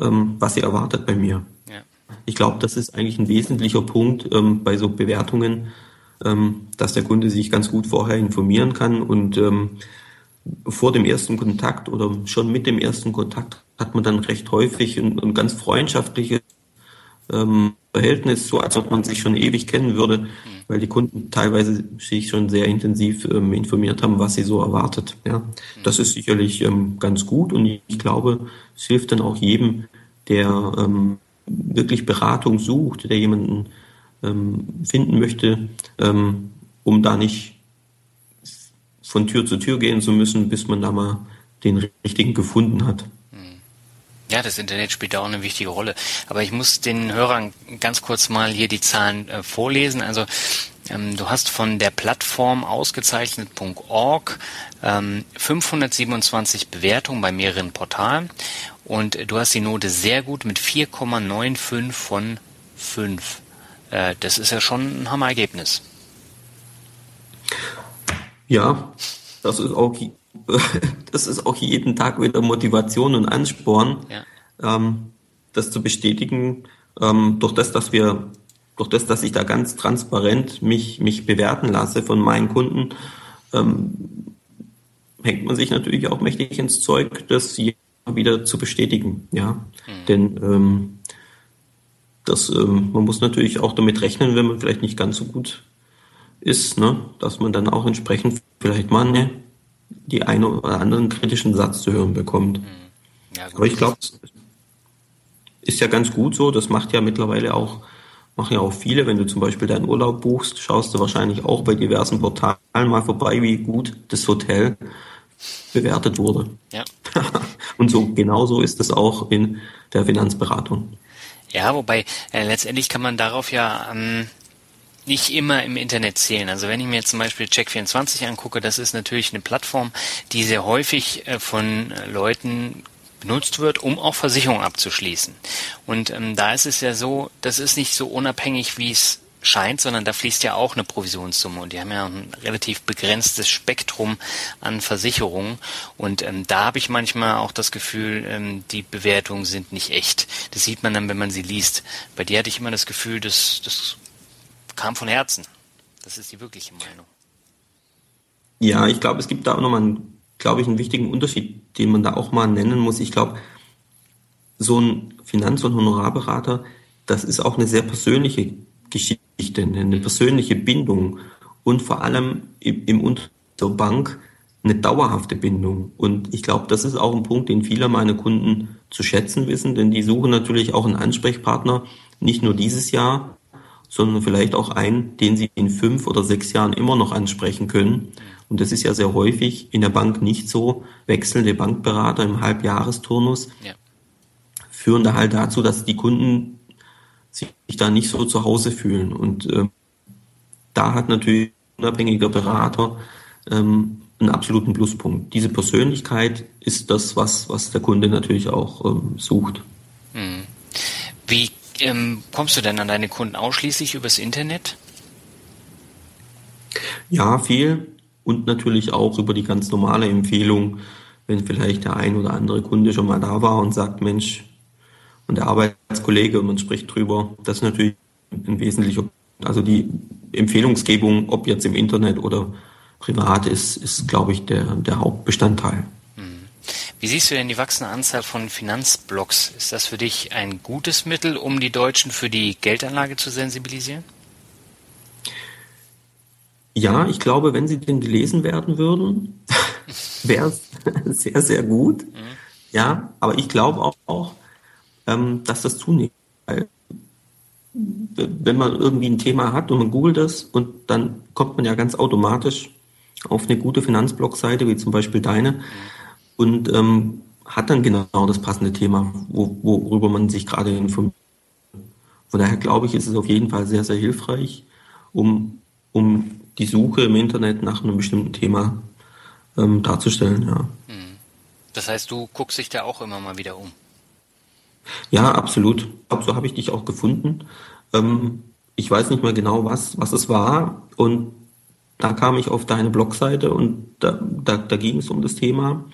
ähm, was sie erwartet bei mir. Ja. Ich glaube, das ist eigentlich ein wesentlicher Punkt ähm, bei so Bewertungen, ähm, dass der Kunde sich ganz gut vorher informieren kann und vor dem ersten Kontakt oder schon mit dem ersten Kontakt hat man dann recht häufig ein, ein ganz freundschaftliches ähm, Verhältnis, so als ob man sich schon ewig kennen würde, weil die Kunden teilweise sich schon sehr intensiv ähm, informiert haben, was sie so erwartet. Ja, das ist sicherlich ähm, ganz gut und ich, ich glaube, es hilft dann auch jedem, der ähm, wirklich Beratung sucht, der jemanden ähm, finden möchte, ähm, um da nicht von Tür zu Tür gehen zu müssen, bis man da mal den richtigen gefunden hat. Ja, das Internet spielt da auch eine wichtige Rolle. Aber ich muss den Hörern ganz kurz mal hier die Zahlen äh, vorlesen. Also ähm, du hast von der Plattform ausgezeichnet.org ähm, 527 Bewertungen bei mehreren Portalen und du hast die Note sehr gut mit 4,95 von 5. Äh, das ist ja schon ein Hammerergebnis. Ja, das ist auch, das ist auch jeden Tag wieder Motivation und Ansporn, ja. ähm, das zu bestätigen. Ähm, durch das, dass wir durch das, dass ich da ganz transparent mich, mich bewerten lasse von meinen Kunden, ähm, hängt man sich natürlich auch mächtig ins Zeug, das wieder zu bestätigen. Ja, mhm. denn ähm, das, ähm, man muss natürlich auch damit rechnen, wenn man vielleicht nicht ganz so gut ist, ne, dass man dann auch entsprechend vielleicht mal ne, die eine oder anderen kritischen Satz zu hören bekommt. Mhm. Ja, Aber ich glaube, ist ja ganz gut so. Das macht ja mittlerweile auch, machen ja auch viele. Wenn du zum Beispiel deinen Urlaub buchst, schaust du wahrscheinlich auch bei diversen Portalen mal vorbei, wie gut das Hotel bewertet wurde. Ja. Und so genauso ist es auch in der Finanzberatung. Ja, wobei äh, letztendlich kann man darauf ja ähm, nicht immer im Internet zählen. Also wenn ich mir zum Beispiel Check24 angucke, das ist natürlich eine Plattform, die sehr häufig äh, von Leuten benutzt wird, um auch Versicherungen abzuschließen. Und ähm, da ist es ja so, das ist nicht so unabhängig, wie es scheint, sondern da fließt ja auch eine Provisionssumme und die haben ja ein relativ begrenztes Spektrum an Versicherungen und ähm, da habe ich manchmal auch das Gefühl, ähm, die Bewertungen sind nicht echt. Das sieht man dann, wenn man sie liest. Bei dir hatte ich immer das Gefühl, das, das kam von Herzen. Das ist die wirkliche Meinung. Ja, ich glaube, es gibt da auch nochmal einen glaube ich, einen wichtigen Unterschied, den man da auch mal nennen muss. Ich glaube, so ein Finanz- und Honorarberater, das ist auch eine sehr persönliche Geschichte, eine persönliche Bindung und vor allem im, im Bank eine dauerhafte Bindung. Und ich glaube, das ist auch ein Punkt, den viele meiner Kunden zu schätzen wissen, denn die suchen natürlich auch einen Ansprechpartner, nicht nur dieses Jahr, sondern vielleicht auch einen, den sie in fünf oder sechs Jahren immer noch ansprechen können und das ist ja sehr häufig in der Bank nicht so. Wechselnde Bankberater im Halbjahresturnus ja. führen da halt dazu, dass die Kunden sich da nicht so zu Hause fühlen. Und äh, da hat natürlich ein unabhängiger Berater ähm, einen absoluten Pluspunkt. Diese Persönlichkeit ist das, was, was der Kunde natürlich auch ähm, sucht. Hm. Wie ähm, kommst du denn an deine Kunden ausschließlich übers Internet? Ja, viel und natürlich auch über die ganz normale Empfehlung, wenn vielleicht der ein oder andere Kunde schon mal da war und sagt, Mensch, und der Arbeitskollege und man spricht drüber, das ist natürlich ein wesentlicher, also die Empfehlungsgebung, ob jetzt im Internet oder privat ist, ist, glaube ich, der, der Hauptbestandteil. Wie siehst du denn die wachsende Anzahl von Finanzblogs? Ist das für dich ein gutes Mittel, um die Deutschen für die Geldanlage zu sensibilisieren? Ja, ich glaube, wenn sie denn gelesen werden würden, wäre es sehr, sehr gut. Mhm. Ja, aber ich glaube auch, auch ähm, dass das zunimmt. Weil, wenn man irgendwie ein Thema hat und man googelt das und dann kommt man ja ganz automatisch auf eine gute Finanzblog-Seite, wie zum Beispiel deine, mhm. Und ähm, hat dann genau das passende Thema, wo, worüber man sich gerade informiert. Von daher glaube ich, ist es auf jeden Fall sehr, sehr hilfreich, um, um die Suche im Internet nach einem bestimmten Thema ähm, darzustellen, ja. Hm. Das heißt, du guckst dich da auch immer mal wieder um. Ja, absolut. So habe ich dich auch gefunden. Ähm, ich weiß nicht mehr genau, was, was es war. Und da kam ich auf deine Blogseite und da, da, da ging es um das Thema.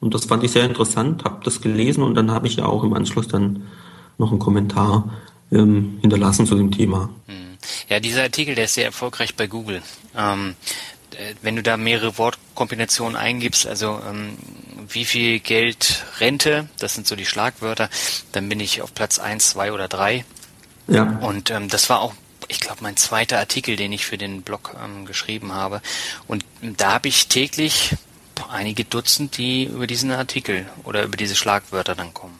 Und das fand ich sehr interessant, habe das gelesen und dann habe ich ja auch im Anschluss dann noch einen Kommentar ähm, hinterlassen zu dem Thema. Hm. Ja, dieser Artikel, der ist sehr erfolgreich bei Google. Ähm, äh, wenn du da mehrere Wortkombinationen eingibst, also ähm, wie viel Geld Rente, das sind so die Schlagwörter, dann bin ich auf Platz eins, zwei oder drei. Ja. Und ähm, das war auch, ich glaube, mein zweiter Artikel, den ich für den Blog ähm, geschrieben habe. Und da habe ich täglich einige Dutzend, die über diesen Artikel oder über diese Schlagwörter dann kommen.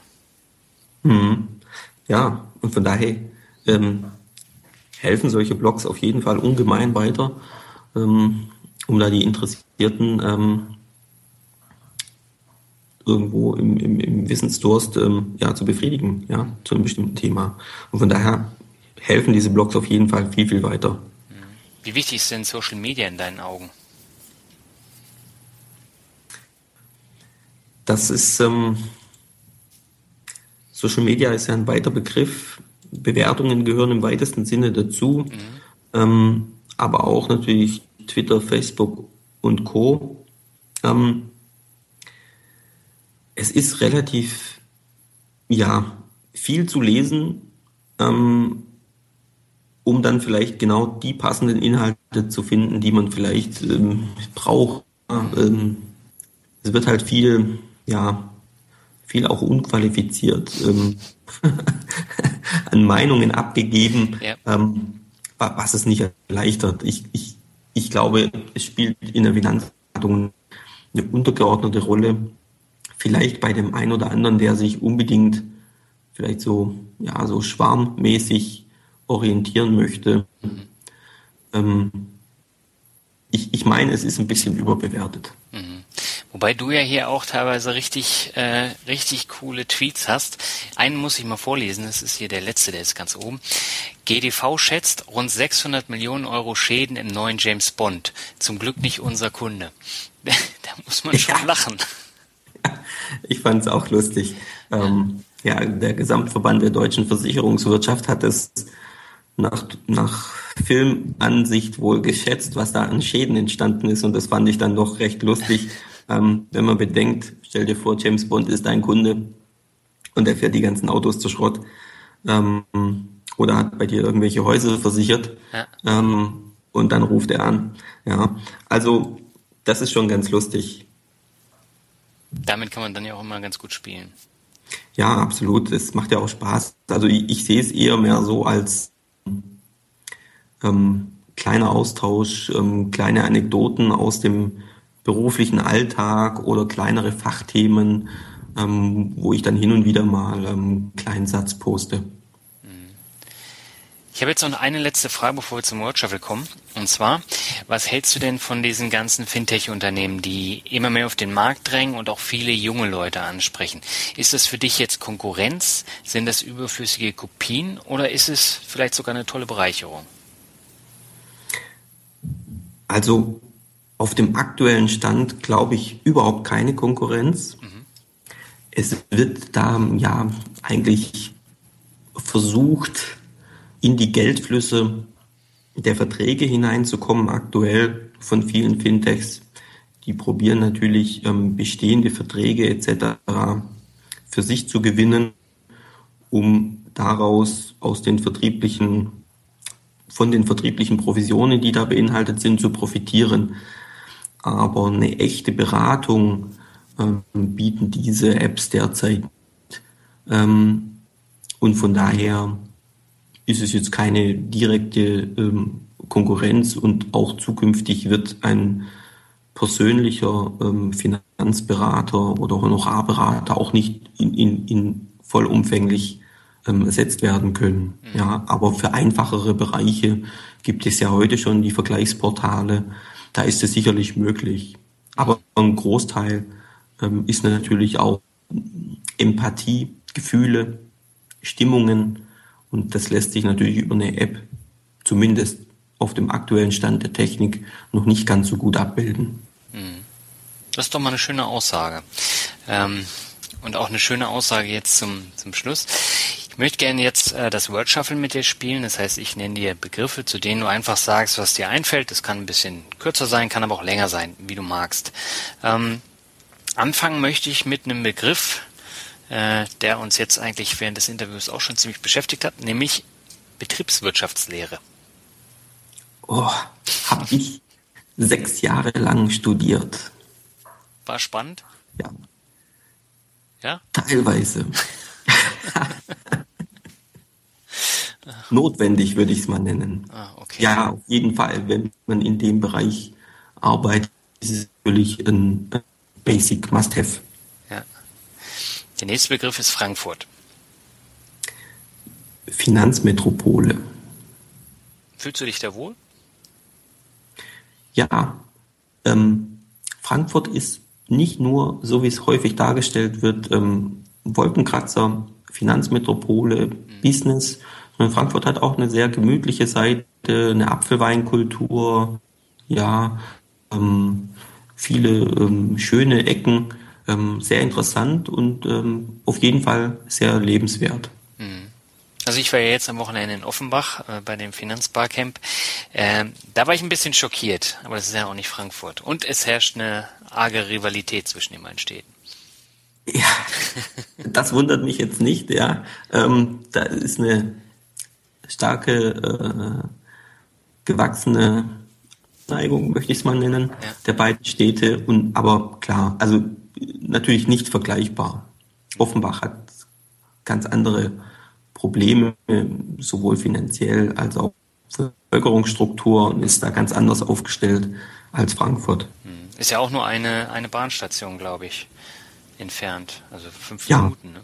Mhm. Ja, und von daher ähm, helfen solche Blogs auf jeden Fall ungemein weiter, ähm, um da die Interessierten ähm, irgendwo im, im, im Wissensdurst ähm, ja, zu befriedigen, ja, zu einem bestimmten Thema. Und von daher helfen diese Blogs auf jeden Fall viel, viel weiter. Wie wichtig sind Social Media in deinen Augen? Das ist ähm, Social Media ist ja ein weiter Begriff. Bewertungen gehören im weitesten Sinne dazu, mhm. ähm, aber auch natürlich Twitter, Facebook und Co. Ähm, es ist relativ, ja, viel zu lesen. Ähm, um dann vielleicht genau die passenden Inhalte zu finden, die man vielleicht ähm, braucht. Ähm, es wird halt viel, ja, viel auch unqualifiziert ähm, an Meinungen abgegeben, ja. ähm, was es nicht erleichtert. Ich, ich, ich glaube, es spielt in der Finanzberatung eine untergeordnete Rolle. Vielleicht bei dem einen oder anderen, der sich unbedingt vielleicht so, ja, so schwarmmäßig orientieren möchte. Mhm. Ähm, ich, ich meine, es ist ein bisschen überbewertet. Wobei du ja hier auch teilweise richtig, äh, richtig coole Tweets hast. Einen muss ich mal vorlesen, das ist hier der letzte, der ist ganz oben. GDV schätzt rund 600 Millionen Euro Schäden im neuen James Bond. Zum Glück nicht unser Kunde. da muss man schon ja. lachen. Ich fand es auch lustig. Ähm, ja, der Gesamtverband der deutschen Versicherungswirtschaft hat es nach, nach Filmansicht wohl geschätzt, was da an Schäden entstanden ist. Und das fand ich dann doch recht lustig, ähm, wenn man bedenkt, stell dir vor, James Bond ist dein Kunde und er fährt die ganzen Autos zu Schrott ähm, oder hat bei dir irgendwelche Häuser versichert ja. ähm, und dann ruft er an. Ja, also das ist schon ganz lustig. Damit kann man dann ja auch immer ganz gut spielen. Ja, absolut. Es macht ja auch Spaß. Also ich, ich sehe es eher mehr so als ähm, kleiner Austausch, ähm, kleine Anekdoten aus dem beruflichen Alltag oder kleinere Fachthemen, ähm, wo ich dann hin und wieder mal ähm, einen kleinen Satz poste. Ich habe jetzt noch eine letzte Frage, bevor wir zum World Shuffle kommen. Und zwar, was hältst du denn von diesen ganzen Fintech-Unternehmen, die immer mehr auf den Markt drängen und auch viele junge Leute ansprechen? Ist das für dich jetzt Konkurrenz? Sind das überflüssige Kopien oder ist es vielleicht sogar eine tolle Bereicherung? Also auf dem aktuellen Stand glaube ich überhaupt keine Konkurrenz. Mhm. Es wird da ja eigentlich versucht, in die Geldflüsse der Verträge hineinzukommen, aktuell von vielen Fintechs. Die probieren natürlich ähm, bestehende Verträge etc. für sich zu gewinnen, um daraus aus den vertrieblichen von den vertrieblichen Provisionen, die da beinhaltet sind, zu profitieren. Aber eine echte Beratung ähm, bieten diese Apps derzeit. Ähm, und von daher ist es jetzt keine direkte ähm, Konkurrenz und auch zukünftig wird ein persönlicher ähm, Finanzberater oder Honorarberater auch nicht in, in, in vollumfänglich ähm, ersetzt werden können. Mhm. Ja, aber für einfachere Bereiche gibt es ja heute schon die Vergleichsportale. Da ist es sicherlich möglich. Aber ein Großteil ähm, ist natürlich auch Empathie, Gefühle, Stimmungen. Und das lässt sich natürlich über eine App zumindest auf dem aktuellen Stand der Technik noch nicht ganz so gut abbilden. Mhm. Das ist doch mal eine schöne Aussage. Ähm, und auch eine schöne Aussage jetzt zum, zum Schluss. Ich möchte gerne jetzt äh, das Word Shuffle mit dir spielen. Das heißt, ich nenne dir Begriffe, zu denen du einfach sagst, was dir einfällt. Das kann ein bisschen kürzer sein, kann aber auch länger sein, wie du magst. Ähm, anfangen möchte ich mit einem Begriff, äh, der uns jetzt eigentlich während des Interviews auch schon ziemlich beschäftigt hat, nämlich Betriebswirtschaftslehre. Oh, habe ich sechs Jahre lang studiert. War spannend? Ja. Ja? Teilweise. Notwendig würde ich es mal nennen. Ah, okay. Ja, auf jeden Fall. Wenn man in dem Bereich arbeitet, ist es natürlich ein Basic Must-Have. Ja. Der nächste Begriff ist Frankfurt. Finanzmetropole. Fühlst du dich da wohl? Ja. Ähm, Frankfurt ist nicht nur, so wie es häufig dargestellt wird, ähm, Wolkenkratzer, Finanzmetropole, mhm. Business. Und Frankfurt hat auch eine sehr gemütliche Seite, eine Apfelweinkultur, ja, ähm, viele ähm, schöne Ecken, ähm, sehr interessant und ähm, auf jeden Fall sehr lebenswert. Mhm. Also ich war ja jetzt am Wochenende in Offenbach äh, bei dem Finanzbarcamp. Ähm, da war ich ein bisschen schockiert, aber das ist ja auch nicht Frankfurt. Und es herrscht eine arge Rivalität zwischen den beiden Städten. Ja, das wundert mich jetzt nicht, ja. Ähm, da ist eine starke äh, gewachsene Neigung, möchte ich es mal nennen, ja. der beiden Städte. Und aber klar, also natürlich nicht vergleichbar. Offenbach hat ganz andere Probleme, sowohl finanziell als auch Bevölkerungsstruktur und ist da ganz anders aufgestellt als Frankfurt. Hm. Ist ja auch nur eine, eine Bahnstation, glaube ich, entfernt. Also fünf ja. Minuten. Ne?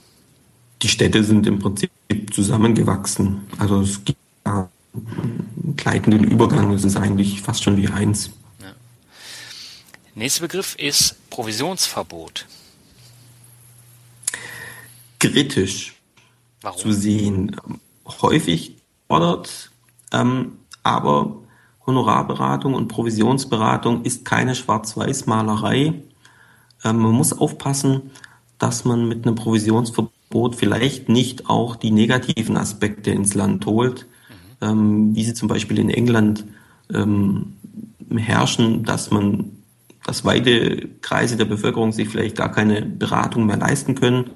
Die Städte sind im Prinzip zusammengewachsen. Also es gibt da einen gleitenden Übergang. Es ist eigentlich fast schon wie eins. Ja. Nächster Begriff ist Provisionsverbot. Kritisch Warum? zu sehen. Häufig fordert ähm, aber Honorarberatung und Provisionsberatung ist keine Schwarz-Weiß-Malerei. Ähm, man muss aufpassen, dass man mit einem Provisionsverbot vielleicht nicht auch die negativen Aspekte ins Land holt, mhm. ähm, wie sie zum Beispiel in England ähm, herrschen, dass man, dass weite Kreise der Bevölkerung sich vielleicht gar keine Beratung mehr leisten können.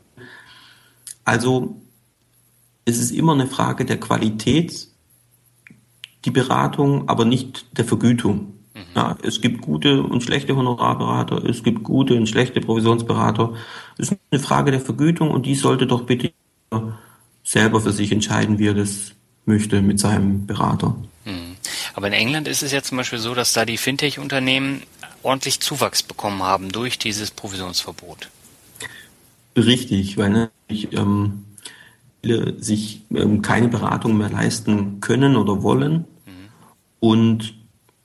Also es ist immer eine Frage der Qualität die Beratung, aber nicht der Vergütung. Mhm. Ja, es gibt gute und schlechte Honorarberater, es gibt gute und schlechte Provisionsberater. Es ist eine Frage der Vergütung und die sollte doch bitte selber für sich entscheiden, wie er das möchte mit seinem Berater. Mhm. Aber in England ist es ja zum Beispiel so, dass da die Fintech-Unternehmen ordentlich Zuwachs bekommen haben durch dieses Provisionsverbot. Richtig, weil ne, ich, ähm, viele sich ähm, keine Beratung mehr leisten können oder wollen und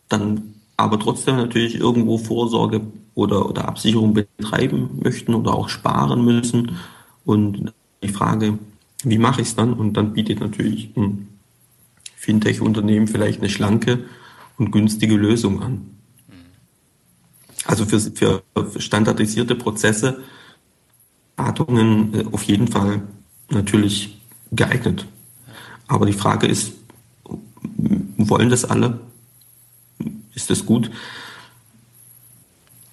dann aber trotzdem natürlich irgendwo Vorsorge oder, oder Absicherung betreiben möchten oder auch sparen müssen. Und die Frage, wie mache ich es dann? Und dann bietet natürlich ein Fintech-Unternehmen vielleicht eine schlanke und günstige Lösung an. Also für, für standardisierte Prozesse, Beratungen äh, auf jeden Fall natürlich geeignet. Aber die Frage ist, wollen das alle? Ist das gut?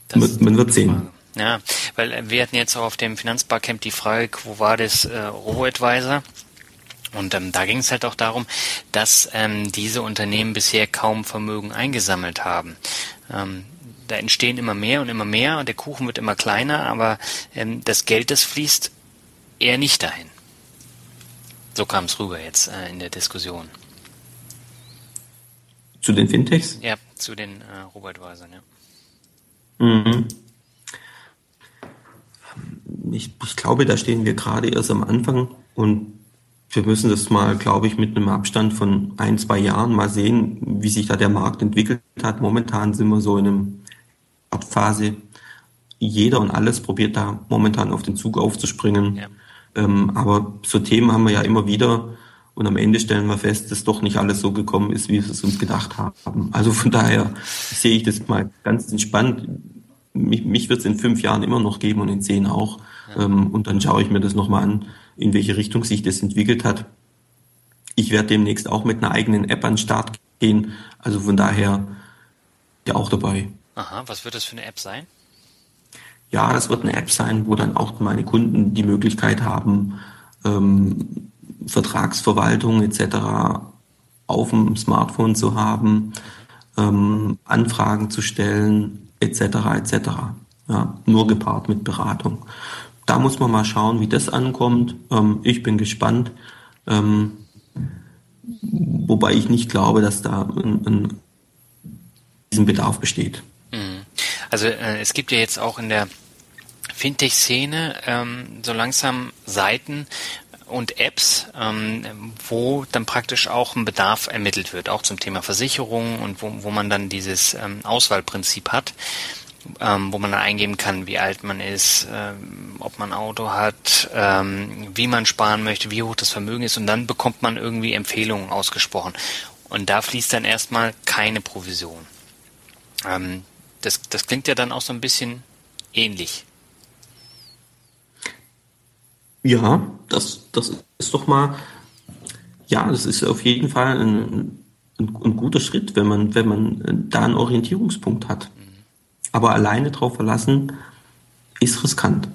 Das man, wird sehen. Ja, weil wir hatten jetzt auch auf dem Finanzbarcamp die Frage, wo war das äh, Robo-Advisor? Und ähm, da ging es halt auch darum, dass ähm, diese Unternehmen bisher kaum Vermögen eingesammelt haben. Ähm, da entstehen immer mehr und immer mehr und der Kuchen wird immer kleiner, aber ähm, das Geld, das fließt eher nicht dahin. So kam es rüber jetzt äh, in der Diskussion. Zu den Fintechs? Ja, zu den äh, Robotweisern, ja. Mhm. Ich, ich glaube, da stehen wir gerade erst am Anfang und wir müssen das mal, glaube ich, mit einem Abstand von ein, zwei Jahren mal sehen, wie sich da der Markt entwickelt hat. Momentan sind wir so in einer Art Phase. Jeder und alles probiert da momentan auf den Zug aufzuspringen. Ja. Ähm, aber so Themen haben wir ja immer wieder. Und am Ende stellen wir fest, dass doch nicht alles so gekommen ist, wie wir es uns gedacht haben. Also von daher sehe ich das mal ganz entspannt. Mich, mich wird es in fünf Jahren immer noch geben und in zehn auch. Ja. Ähm, und dann schaue ich mir das nochmal an, in welche Richtung sich das entwickelt hat. Ich werde demnächst auch mit einer eigenen App an den Start gehen. Also von daher ja auch dabei. Aha, was wird das für eine App sein? Ja, das wird eine App sein, wo dann auch meine Kunden die Möglichkeit haben, ähm, Vertragsverwaltung etc. auf dem Smartphone zu haben, ähm, Anfragen zu stellen etc. etc. Ja, nur gepaart mit Beratung. Da muss man mal schauen, wie das ankommt. Ähm, ich bin gespannt, ähm, wobei ich nicht glaube, dass da ein, ein diesen Bedarf besteht. Mhm. Also äh, es gibt ja jetzt auch in der Fintech-Szene ähm, so langsam Seiten, und Apps, ähm, wo dann praktisch auch ein Bedarf ermittelt wird, auch zum Thema Versicherung und wo, wo man dann dieses ähm, Auswahlprinzip hat, ähm, wo man dann eingeben kann, wie alt man ist, ähm, ob man Auto hat, ähm, wie man sparen möchte, wie hoch das Vermögen ist und dann bekommt man irgendwie Empfehlungen ausgesprochen. Und da fließt dann erstmal keine Provision. Ähm, das, das klingt ja dann auch so ein bisschen ähnlich. Ja, das, das ist doch mal, ja, das ist auf jeden Fall ein, ein, ein guter Schritt, wenn man, wenn man da einen Orientierungspunkt hat. Aber alleine drauf verlassen ist riskant.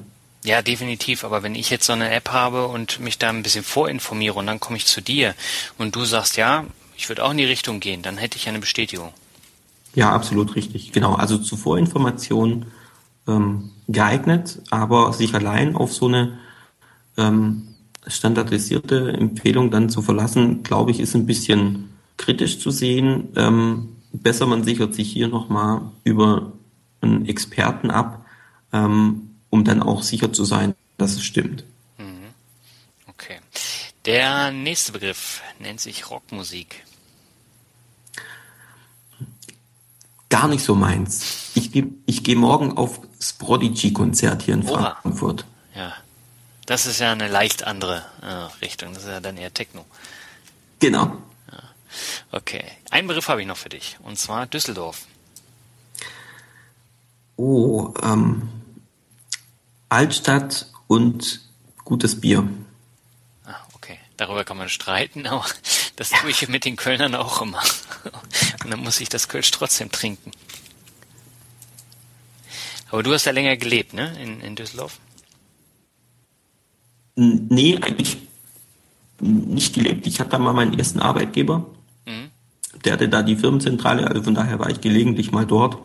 Ja, definitiv. Aber wenn ich jetzt so eine App habe und mich da ein bisschen vorinformiere und dann komme ich zu dir und du sagst, ja, ich würde auch in die Richtung gehen, dann hätte ich eine Bestätigung. Ja, absolut richtig. Genau. Also zur Vorinformation ähm, geeignet, aber sich allein auf so eine ähm, standardisierte Empfehlung dann zu verlassen, glaube ich, ist ein bisschen kritisch zu sehen. Ähm, besser man sichert sich hier nochmal über einen Experten ab, ähm, um dann auch sicher zu sein, dass es stimmt. Mhm. Okay. Der nächste Begriff nennt sich Rockmusik. Gar nicht so meins. Ich gehe ich geh morgen auf das Prodigy-Konzert hier in Oha. Frankfurt. Das ist ja eine leicht andere äh, Richtung. Das ist ja dann eher Techno. Genau. Ja. Okay. Einen Begriff habe ich noch für dich. Und zwar Düsseldorf. Oh, ähm, Altstadt und gutes Bier. Ah, okay. Darüber kann man streiten, aber das tue ich mit den Kölnern auch immer. Und dann muss ich das Kölsch trotzdem trinken. Aber du hast ja länger gelebt, ne? In, in Düsseldorf? Nee, eigentlich nicht gelebt. Ich hatte da mal meinen ersten Arbeitgeber. Mhm. Der hatte da die Firmenzentrale, also von daher war ich gelegentlich mal dort.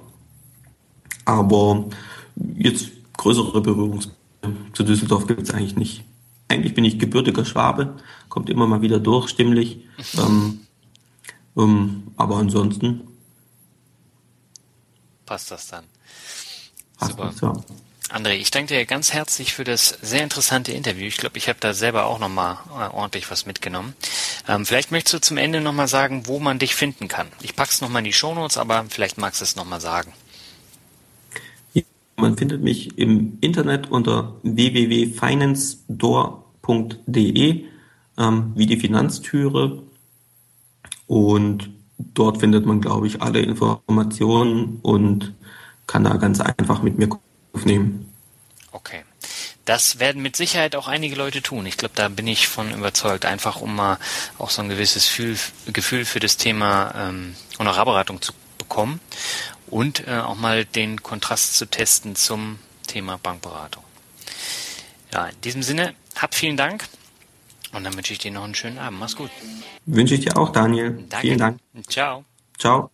Aber jetzt größere Berührungspunkte zu Düsseldorf gibt es eigentlich nicht. Eigentlich bin ich gebürtiger Schwabe, kommt immer mal wieder durch, stimmlich. ähm, ähm, aber ansonsten passt das dann. Passt Super. Das, ja. André, ich danke dir ganz herzlich für das sehr interessante Interview. Ich glaube, ich habe da selber auch nochmal äh, ordentlich was mitgenommen. Ähm, vielleicht möchtest du zum Ende nochmal sagen, wo man dich finden kann. Ich pack's nochmal in die Shownotes, aber vielleicht magst du es nochmal sagen. Man findet mich im Internet unter www.financedoor.de ähm, wie die Finanztüre und dort findet man, glaube ich, alle Informationen und kann da ganz einfach mit mir aufnehmen. Okay. Das werden mit Sicherheit auch einige Leute tun. Ich glaube, da bin ich von überzeugt, einfach um mal auch so ein gewisses Gefühl, für das Thema ähm, Honorarberatung zu bekommen und äh, auch mal den Kontrast zu testen zum Thema Bankberatung. Ja, in diesem Sinne, hab vielen Dank und dann wünsche ich dir noch einen schönen Abend. Mach's gut. Wünsche ich dir auch, Daniel. Danke. Vielen Dank. Ciao. Ciao.